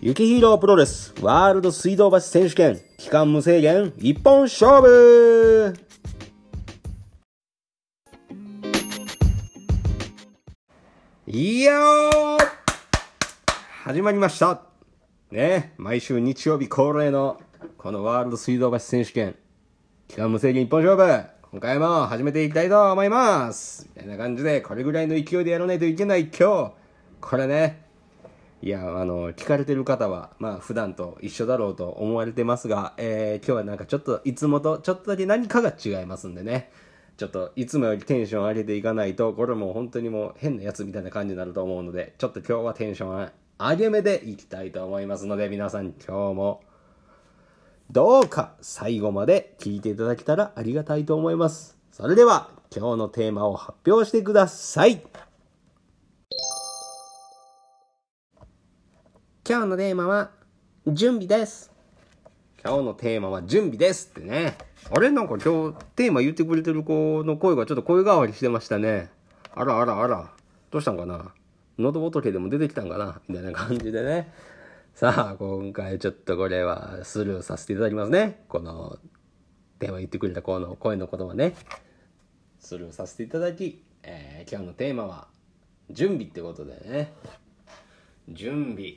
雪ヒーロープロレスワールド水道橋選手権期間無制限一本勝負!いやー!始まりました。ね毎週日曜日恒例のこのワールド水道橋選手権期間無制限一本勝負今回も始めていきたいと思います。みたいな感じでこれぐらいの勢いでやらないといけない今日。これねいや、あの、聞かれてる方は、まあ、普段と一緒だろうと思われてますが、えー、今日はなんかちょっと、いつもとちょっとだけ何かが違いますんでね。ちょっと、いつもよりテンション上げていかないと、これも本当にもう変なやつみたいな感じになると思うので、ちょっと今日はテンション上げ目でいきたいと思いますので、皆さん今日も、どうか最後まで聞いていただけたらありがたいと思います。それでは、今日のテーマを発表してください。今日のテーマは、準備です。今日のテーマは準備ですってね。あれ？なんか今日テーマ言ってくれてる子の声がちょっと声変わりしてましたね。あらあらあら。どうしたんかな？喉仏でも出てきたんかな？みたいな感じでね。さあ、今回ちょっとこれはスルーさせていただきますね。この、テーマ言ってくれた子の声の言葉ね。スルーさせていただき、えー、今日のテーマは、準備ってことでね。準備。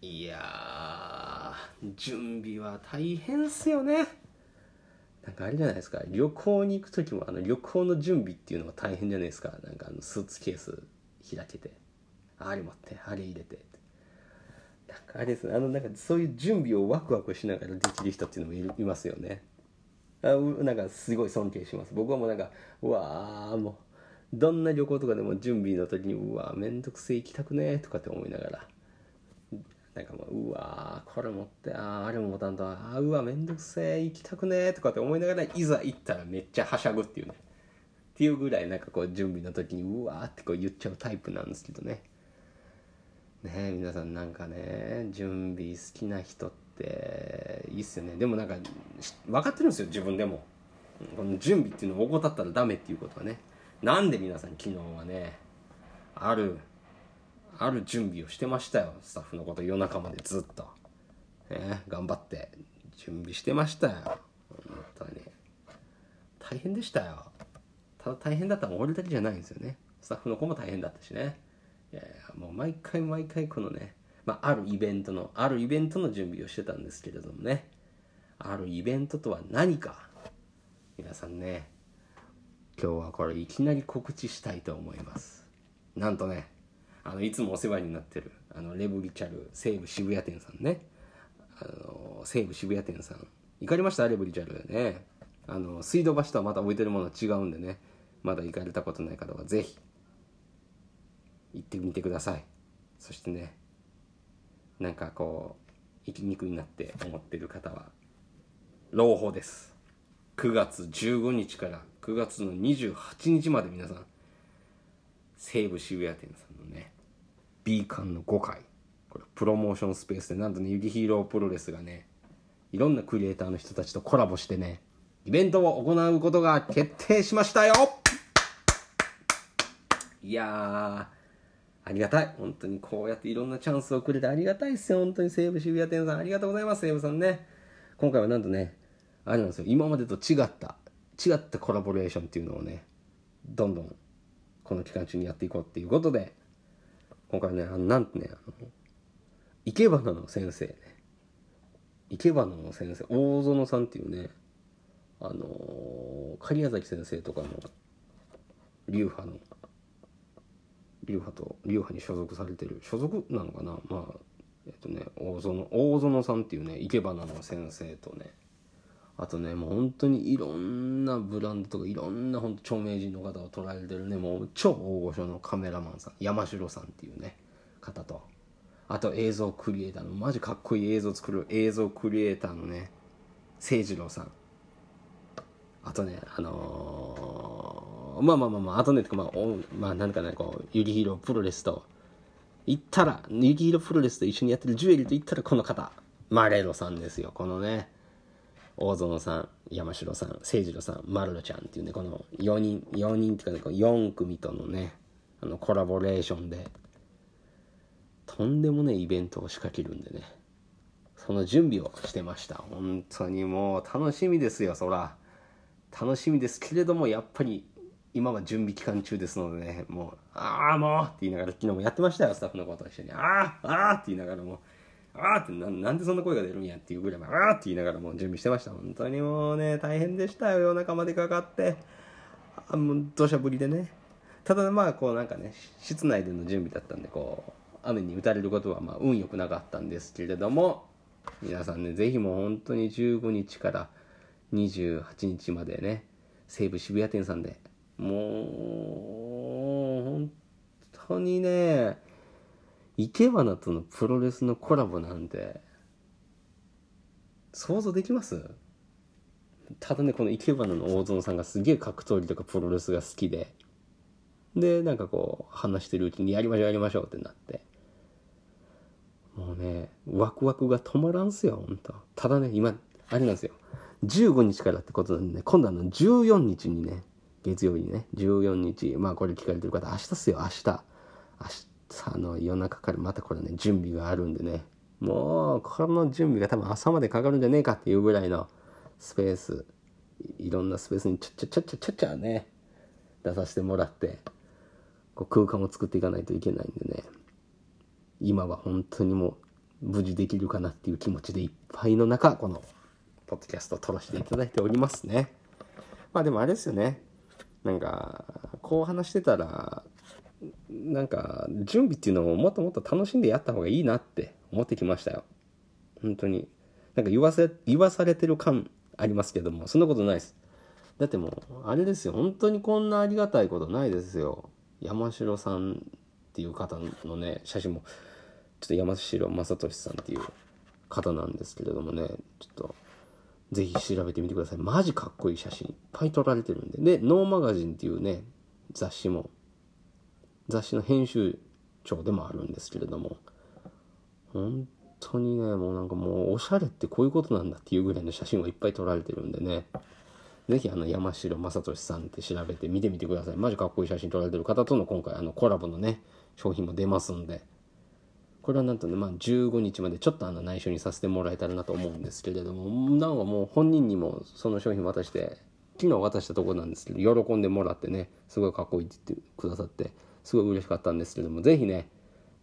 いや準備は大変っすよね。なんかあれじゃないですか。旅行に行く時もあの旅行の準備っていうのが大変じゃないですか。なんかあのスーツケース開けて。あれ持ってあれ入れて。なんかあれですね。あのなんかそういう準備をワクワクしながらできる人っていうのもいますよね。あなんかすごい尊敬します。僕はもうなんかうわーもうどんな旅行とかでも準備の時にうわめんどくせえ行きたくねえとかって思いながら。なんかもう、うわこれ持って、ああ、あれも持たんと、ああ、うわ、めんどくせえ、行きたくねえとかって思いながら、いざ行ったらめっちゃはしゃぐっていうね。っていうぐらいなんかこう準備の時にうわってこう言っちゃうタイプなんですけどね。ねえ、皆さんなんかね、準備好きな人っていいっすよね。でもなんか、分かってるんですよ、自分でも。この準備っていうのを怠ったらダメっていうことはね。なんで皆さん昨日はね、あるある準備をしてましたよ。スタッフのこと夜中までずっと、ね、頑張って準備してましたよ。本当に。大変でしたよ。ただ大変だったのは俺だけじゃないんですよね。スタッフの子も大変だったしね。いやいやもう毎回毎回このね、まあ、あるイベントのあるイベントの準備をしてたんですけれどもね。あるイベントとは何か。皆さんね今日はこれいきなり告知したいと思います。なんとねあのいつもお世話になってるあのレブリチャル西武渋谷店さんね。あの西武渋谷店さん。行かれました？レブリチャルね。あの水道橋とはまた置いてるもの違うんでね。まだ行かれたことない方はぜひ行ってみてください。そしてねなんかこう生きにくになって思ってる方は朗報です。9月15日から9月の28日まで皆さん西武渋谷店さんのね。B 館の5階。これプロモーションスペースでなんとねユキヒーロープロレスがねいろんなクリエイターの人たちとコラボしてねイベントを行うことが決定しましたよ。いやありがたい。本当にこうやっていろんなチャンスをくれてありがたいですよ。本当に西武渋谷店さんありがとうございます。西武さんね。今回はなんとねあれなんですよ。今までと違った違ったコラボレーションっていうのをねどんどんこの期間中にやっていこうっていうことで今回ね、あのなんてね、あの、生け花の先生ね。生け花の先生、大園さんっていうね、あの狩矢崎先生とかの流派の、流派と、流派に所属されてる、所属なのかな？まあ、えっとね、大園、大園さんっていうね、生け花の先生とね、あとね、もう本当にいろんなブランドとかいろんな本当著名人の方を捉えてるね、もう超大御所のカメラマンさん、山城さんっていうね、方と、あと映像クリエイターの、マジかっこいい映像作る映像クリエイターのね、誠次郎さん。あとね、あのー、まあまあまあまあ、あとね、まあ、おまあなんかね、こう、ユリヒーロープロレスと、行ったら、ユリヒーロープロレスと一緒にやってるジュエリーと言ったらこの方、マレロさんですよ、このね、大園さん山城さん誠次郎さん丸ロちゃんっていうねこの4人4人っていうかね4組とのねあのコラボレーションでとんでもないイベントを仕掛けるんでねその準備をしてました本当にもう楽しみですよそら楽しみですけれどもやっぱり今は準備期間中ですのでねもう「ああもう!」って言いながら昨日もやってましたよスタッフの子と一緒に「ああああ!」って言いながらもああってななんでそんな声が出るんやっていうぐらいああって言いながらもう準備してました。本当にもうね大変でしたよ。夜中までかかって。あもう土砂降りでね。ただまあこうなんかね室内での準備だったんでこう雨に打たれることはまあ運良くなかったんですけれども皆さんねぜひもう本当に15日から28日までね西武渋谷店さんでもう本当にね生け花とのプロレスのコラボなんて想像できます？ただねこの生け花の大園さんがすげえ格闘技とかプロレスが好きで。でなんかこう話してるうちにやりましょうやりましょうってなって。もうねワクワクが止まらんすよ本当ただね今あれなんですよ。15日からってことなんでね今度あの14日にね月曜日にね14日まあこれ聞かれてる方明日っすよ明日。明日。あの夜中からまたこれね準備があるんでね。もうこの準備が多分朝までかかるんじゃねえかっていうぐらいのスペースいろんなスペースにちゃちゃちゃちゃちゃちゃね出させてもらってこう空間を作っていかないといけないんでね。今は本当にもう無事できるかなっていう気持ちでいっぱいの中このポッドキャストを撮らせていただいておりますね。まあでもあれですよね。なんかこう話してたらなんか準備っていうのももっともっと楽しんでやった方がいいなって思ってきましたよ。本当に。なんか言わせ言わされてる感ありますけどもそんなことないです。だってもうあれですよ。本当にこんなありがたいことないですよ。山城さんっていう方のね写真も。ちょっと山城正俊さんっていう方なんですけれどもね。ちょっとぜひ調べてみてください。マジかっこいい写真いっぱい撮られてるんで。でノーマガジンっていうね雑誌も雑誌の編集長でもあるんですけれども本当にねもうなんかもうおしゃれってこういうことなんだっていうぐらいの写真をいっぱい撮られてるんでね。ぜひあの山城正俊さんって調べて見てみてください。マジかっこいい写真撮られてる方との今回あのコラボのね商品も出ますんで。これはなんとね、まあ、15日までちょっとあの内緒にさせてもらえたらなと思うんですけれどもなんかもう本人にもその商品渡して昨日渡したとこなんですけど喜んでもらってねすごいかっこいいって言ってくださって。すごい嬉しかったんですけれどもぜひね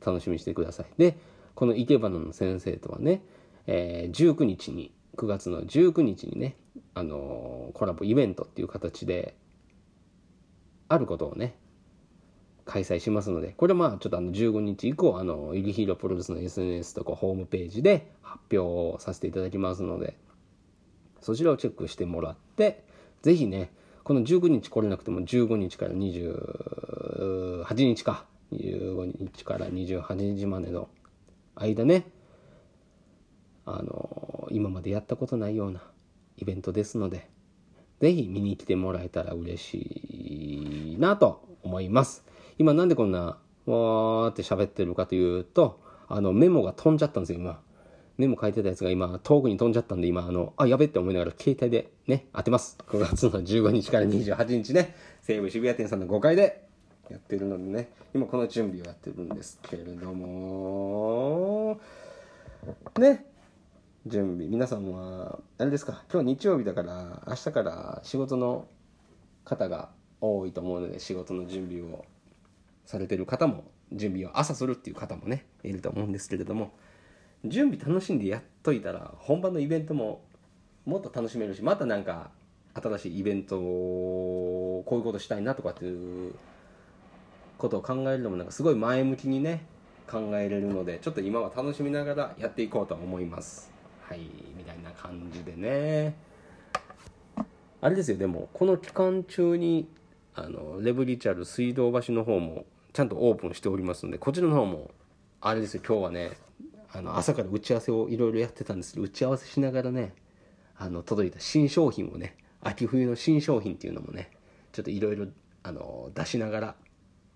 楽しみにしてください。でこの生け花の先生とはね、えー、19日に9月の19日にねあのー、コラボイベントっていう形であることをね開催しますのでこれまあちょっとあの15日以降あのイリヒーロープロレスの SNS とかホームページで発表をさせていただきますのでそちらをチェックしてもらってぜひねこの19日来れなくても15日から28日か。25日から28日までの間ね。あの今までやったことないようなイベントですのでぜひ見に来てもらえたら嬉しいなと思います。今なんでこんなわーって喋ってるかというとあのメモが飛んじゃったんですよ今。メモ書いてたやつが今遠くに飛んじゃったんで今あのあやべって思いながら携帯でね当てます。9月の15日から28日ね。西武渋谷店さんの5階で。やってるのでね。今この準備をやってるんですけれども。ね。準備。皆さんはあれですか。今日日曜日だから明日から仕事の方が多いと思うので仕事の準備をされてる方も準備を朝するっていう方もねいると思うんですけれども。準備楽しんでやっといたら本番のイベントももっと楽しめるしまたなんか新しいイベントをこういうことしたいなとかっていうことを考えるのもなんかすごい前向きにね考えれるのでちょっと今は楽しみながらやっていこうと思います。はいみたいな感じでね。あれですよでもこの期間中にあのレブリチャル水道橋の方もちゃんとオープンしておりますのでこちらの方もあれですよ今日はねあの朝から打ち合わせをいろいろやってたんです。けど打ち合わせしながらねあの届いた新商品をね秋冬の新商品っていうのもねちょっといろいろ出しながら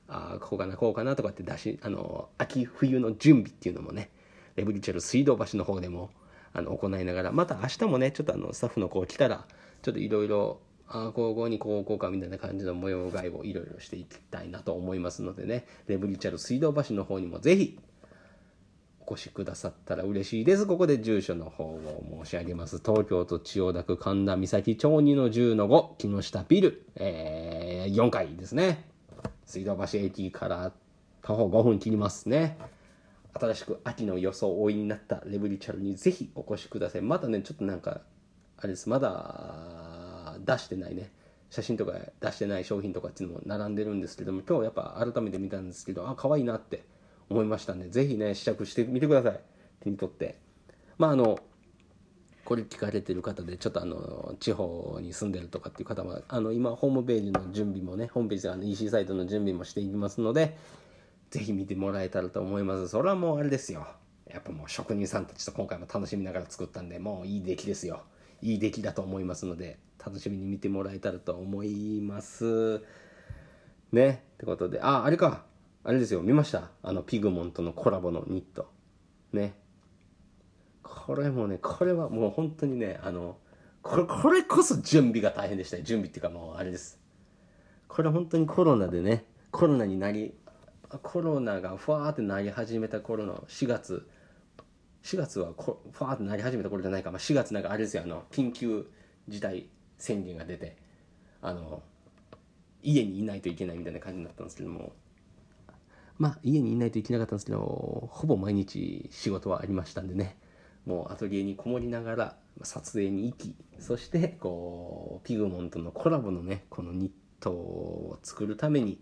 あこうかなこうかなとかって出しあの秋冬の準備っていうのもねレブリチャル水道橋の方でもあの行いながらまた明日もねちょっとあのスタッフの子来たらちょっといろいろああこうにこうこうかみたいな感じの模様替えをいろいろしていきたいなと思いますのでねレブリチャル水道橋の方にもぜひ越しくださったら嬉しいです。ここで住所の方を申し上げます。東京都千代田区神田岬町2の10の5、木下ビル、えー、4階ですね。水道橋駅から徒歩5分切りますね。新しく秋の装いになったレブリチャルにぜひお越しください。まだね、ちょっとなんか、あれです、まだ出してないね。写真とか出してない商品とかっていうのも並んでるんですけども、今日やっぱ改めて見たんですけど、あ、可愛いなって思いましたんで、ぜひね、試着してみてください。手に取って。まああの、これ聞かれてる方で、ちょっとあの、地方に住んでるとかっていう方は、あの、今、ホームページの準備もね、ホームページあの EC サイトの準備もしていきますので、ぜひ見てもらえたらと思います。それはもうあれですよ。やっぱもう職人さんたちと今回も楽しみながら作ったんで、もういい出来ですよ。いい出来だと思いますので、楽しみに見てもらえたらと思います。ね？ってことで、あ、あれか。あれですよ。見ました？あの、ピグモンとのコラボのニット。ね？これもね、これはもう本当にね、あの、これ、これこそ準備が大変でした準備っていうかもうあれです。これ本当にコロナでね、コロナになりコロナがふわーってなり始めた頃の4月4月はこふわーってなり始めた頃じゃないか、まあ、4月なんかあれですよ。あの緊急事態宣言が出てあの家にいないといけないみたいな感じになったんですけども。まあ家にいないといけなかったんですけどほぼ毎日仕事はありましたんでね。もうアトリエにこもりながら撮影に行きそしてこうピグモンとのコラボのねこのニットを作るために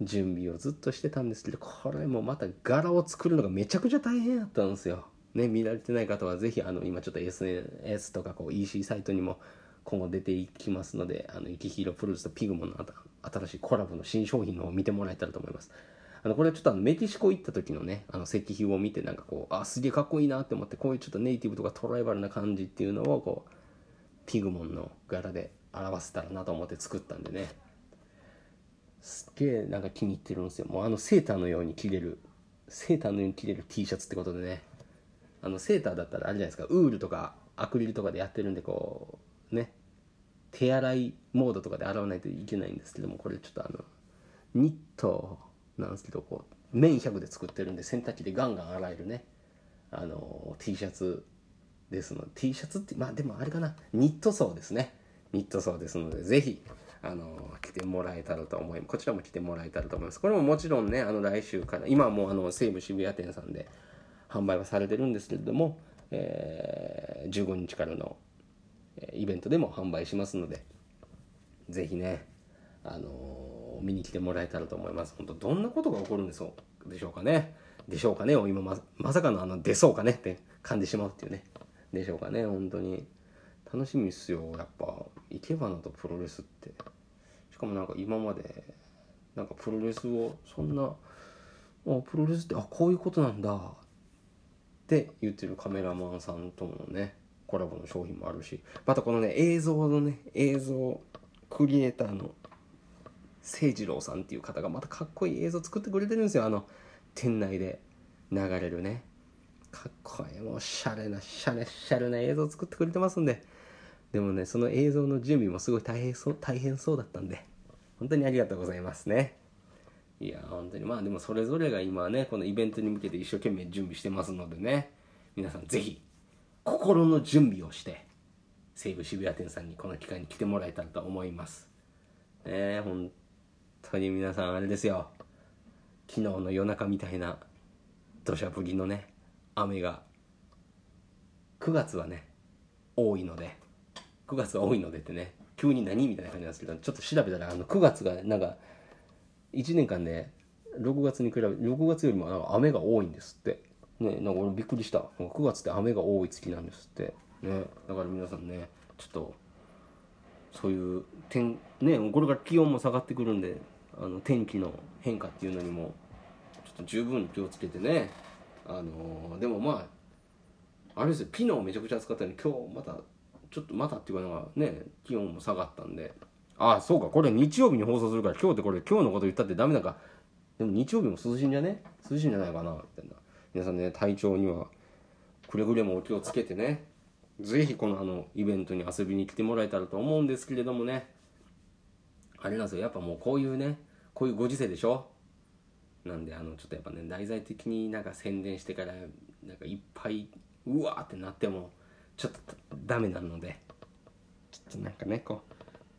準備をずっとしてたんですけどこれもまた柄を作るのがめちゃくちゃ大変やったんですよ。ね、見られてない方はぜひあの今ちょっと SNS とかこう EC サイトにも今後出ていきますのであの雪広プルースとピグモンの新しいコラボの新商品のを見てもらえたらと思います。あのこれはちょっとあのメキシコ行った時のねあの石碑を見てなんかこうあすげえかっこいいなって思ってこういうちょっとネイティブとかトライバルな感じっていうのをこうピグモンの柄で表せたらなと思って作ったんでね。すっげえなんか気に入ってるんですよ。もうあのセーターのように着れるセーターのように着れる T シャツってことでね。あのセーターだったらあれじゃないですか。ウールとかアクリルとかでやってるんでこうね。手洗いモードとかで洗わないといけないんですけどもこれちょっとあのニットなんですけどこう綿100で作ってるんで洗濯機でガンガン洗えるね。あの T シャツですの T シャツってまあでもあれかな。ニット層ですね。ニット層ですのでぜひあの来てもらえたらと思います。こちらも来てもらえたらと思います。これももちろんねあの来週から今はもうあの西武渋谷店さんで販売はされてるんですけれども、えー、15日からのイベントでも販売しますのでぜひねあの見に来てもらえたらと思います。本当どんなことが起こるんでしょうでしょうかね。でしょうかね。を今ままさかのあの出そうかねって感じてしまうっていうね。でしょうかね。本当に。楽しみっすよ。やっぱ生け花とプロレスって。しかもなんか今までなんかプロレスをそんなあプロレスってあこういうことなんだ。って言ってるカメラマンさんとのねコラボの商品もあるし。またこのね映像のね映像クリエイターの誠次郎さんっていう方がまたかっこいい映像作ってくれてるんですよあの店内で流れるねかっこいいもうシャレなシャレシャレな映像作ってくれてますんででもね、その映像の準備もすごい大変そう、大変そうだったんで、本当にありがとうございますね。いや、本当に。まあでもそれぞれが今ね、このイベントに向けて一生懸命準備してますのでね、皆さんぜひ、心の準備をして、西武渋谷店さんにこの機会に来てもらえたらと思います。ね本当に皆さんあれですよ。昨日の夜中みたいな土砂降りのね、雨が、9月はね、多いので、9月は多いのでってね急に何みたいな感じなんですけどちょっと調べたらあの9月がなんか1年間で6月に比べ6月よりもなんか雨が多いんですって。ねなんか俺びっくりした。9月って雨が多い月なんですって。ねだから皆さんねちょっとそういう天ねこれから気温も下がってくるんであの天気の変化っていうのにもちょっと十分気をつけてね。あのー、でもまああれですよ。昨日めちゃくちゃ暑かったのに今日またちょっとまたっていうかなんかね気温も下がったんで。ああそうか。これ日曜日に放送するから今日ってこれ今日のこと言ったってダメだかでも日曜日も涼しいんじゃね？涼しいんじゃないかな。みたいな。皆さんね体調にはくれぐれもお気をつけてね。ぜひこのあのイベントに遊びに来てもらえたらと思うんですけれどもね。あれなんですよ。やっぱもうこういうねこういうご時世でしょ？なんであのちょっとやっぱね題材的になんか宣伝してからなんかいっぱいうわーってなってもちょっとダメなのでちょっとなんかねこう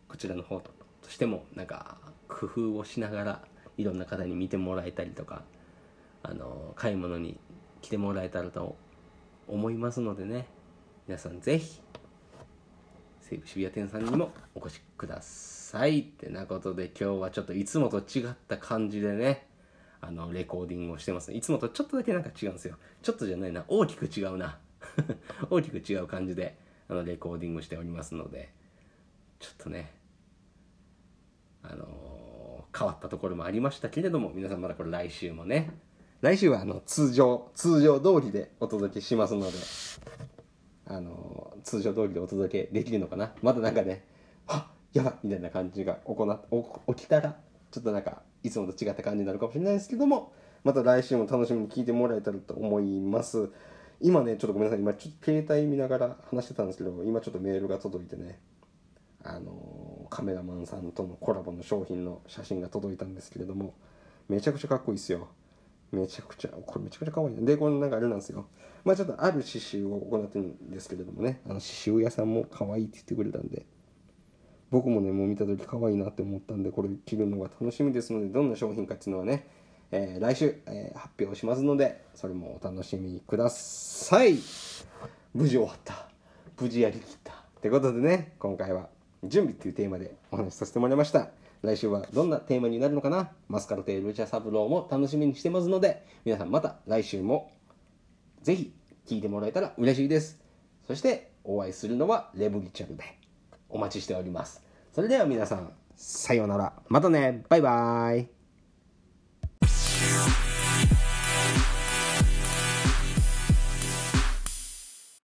こちらの方としてもなんか工夫をしながらいろんな方に見てもらえたりとかあの買い物に来てもらえたらと思いますのでね。皆さんぜひ西武渋谷店さんにもお越しください。ってなことで今日はちょっといつもと違った感じでねあのレコーディングをしてますいつもとちょっとだけなんか違うんですよ。ちょっとじゃないな。大きく違うな。大きく違う感じであのレコーディングしておりますのでちょっとねあのー変わったところもありましたけれども皆さんまだこれ来週もね。来週はあの通常通常通りでお届けしますので。あの通常通りでお届けできるのかな？まだなんかねあやばいみたいな感じが行っお起きたらちょっとなんかいつもと違った感じになるかもしれないですけどもまた来週も楽しみに聞いてもらえたらと思います。今ねちょっとごめんなさい。今ちょっと携帯見ながら話してたんですけど今ちょっとメールが届いてねあのカメラマンさんとのコラボの商品の写真が届いたんですけれどもめちゃくちゃかっこいいですよ。めちゃくちゃこれめちゃくちゃ可愛いねでこのなんかあれなんですよ。まあちょっとある刺繍を行ってるんですけれどもね。あの刺繍屋さんも可愛いって言ってくれたんで。僕もねもう見た時可愛いなって思ったんでこれ着るのが楽しみですのでどんな商品かっていうのはね、えー来週、えー発表しますのでそれもお楽しみください。無事終わった。無事やりきった。ってことでね今回は準備っていうテーマでお話しさせてもらいました。来週はどんなテーマになるのかな？マスカルテルチャサブローも楽しみにしてますので皆さんまた来週もぜひ聞いてもらえたら嬉しいです。そしてお会いするのはレブリチャルでお待ちしております。それでは皆さんさようなら。またね。バイバイ。